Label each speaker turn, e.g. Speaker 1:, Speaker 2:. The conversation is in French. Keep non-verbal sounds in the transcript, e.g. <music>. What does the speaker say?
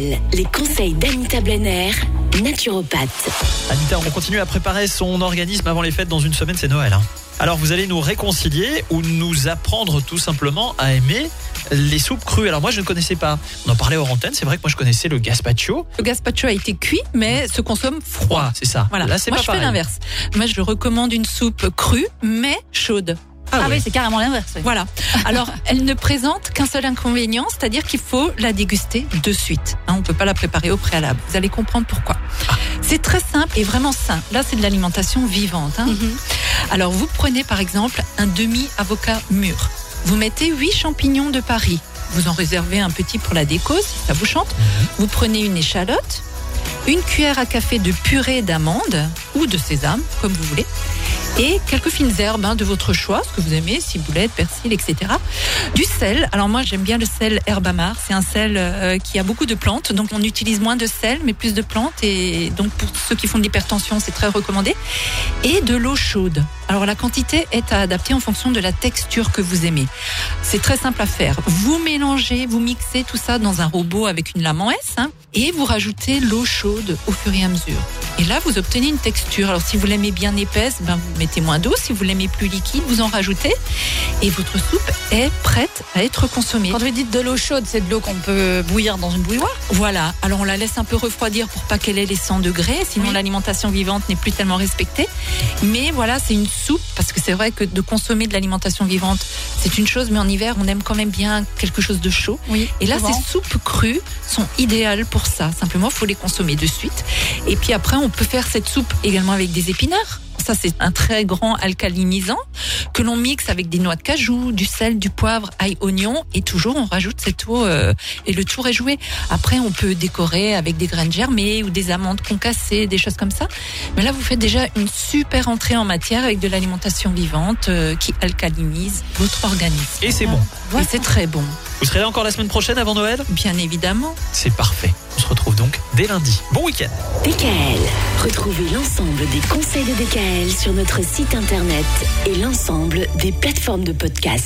Speaker 1: Les conseils d'Anita Blenner, naturopathe.
Speaker 2: Anita, on continue à préparer son organisme avant les fêtes. Dans une semaine, c'est Noël. hein. Alors, vous allez nous réconcilier ou nous apprendre tout simplement à aimer les soupes crues. Alors, moi, je ne connaissais pas. On en parlait hors antenne. C'est vrai que moi, je connaissais le gazpacho
Speaker 3: Le gazpacho a été cuit, mais se consomme froid.
Speaker 2: froid, c'est ça.
Speaker 3: Voilà.
Speaker 2: Là, c'est
Speaker 3: Moi,
Speaker 2: pas
Speaker 3: je fais
Speaker 2: pareil.
Speaker 3: l'inverse. Moi, je recommande une soupe crue, mais chaude.
Speaker 2: Ah, oui.
Speaker 4: c'est carrément l'inverse. oui.
Speaker 3: Voilà. Alors, <laughs> elle ne présente qu'un seul inconvénient, c'est-à-dire qu'il faut la déguster de suite. Hein, on peut pas la préparer au préalable. Vous allez comprendre pourquoi. C'est très simple et vraiment sain. Là, c'est de l'alimentation vivante. hein.
Speaker 4: Mhm.
Speaker 3: Alors, vous prenez par exemple un demi-avocat mûr. Vous mettez 8 champignons de Paris. Vous en réservez un petit pour la déco, si ça vous chante. Vous prenez une échalote, une cuillère à café de purée d'amandes ou de sésame, comme vous voulez, et quelques fines herbes hein, de votre choix, ce que vous aimez, ciboulette, persil, etc. Du sel. Alors moi, j'aime bien le sel herbamar. C'est un sel euh, qui a beaucoup de plantes, donc on utilise moins de sel, mais plus de plantes. Et donc pour ceux qui font de l'hypertension, c'est très recommandé. Et de l'eau chaude. Alors la quantité est à adapter en fonction de la texture que vous aimez. C'est très simple à faire. Vous mélangez, vous mixez tout ça dans un robot avec une lame en S, hein, et vous rajoutez l'eau chaude au fur et à mesure. Et là, vous obtenez une texture. Alors, si vous l'aimez bien épaisse, ben, vous mettez moins d'eau. Si vous l'aimez plus liquide, vous en rajoutez. Et votre soupe est prête à être consommée.
Speaker 4: Quand vous dites de l'eau chaude, c'est de l'eau qu'on peut bouillir dans une bouilloire
Speaker 3: Voilà. Alors, on la laisse un peu refroidir pour pas qu'elle ait les 100 degrés. Sinon,
Speaker 4: Oui.
Speaker 3: l'alimentation vivante n'est plus tellement respectée. Mais voilà, c'est une soupe. Parce que c'est vrai que de consommer de l'alimentation vivante, c'est une chose. Mais en hiver, on aime quand même bien quelque chose de chaud.
Speaker 4: Oui.
Speaker 3: Et là,
Speaker 4: souvent.
Speaker 3: ces soupes crues sont idéales pour ça. Simplement, il faut les consommer de suite. Et puis après, on peut faire cette soupe également avec des épinards. Ça, c'est un très grand alcalinisant que l'on mixe avec des noix de cajou, du sel, du poivre, ail, oignon. Et toujours, on rajoute cette eau euh, et le tour est joué. Après, on peut décorer avec des graines germées ou des amandes concassées, des choses comme ça. Mais là, vous faites déjà une super entrée en matière avec de l'alimentation vivante euh, qui alcalinise votre organisme.
Speaker 2: Et c'est bon.
Speaker 3: Et c'est très bon,
Speaker 2: Vous serez là encore la semaine prochaine avant Noël?
Speaker 3: Bien évidemment.
Speaker 2: C'est parfait. Retrouve donc dès lundi. Bon week-end.
Speaker 1: DKL. Retrouvez l'ensemble des conseils de DKL sur notre site internet et l'ensemble des plateformes de podcast.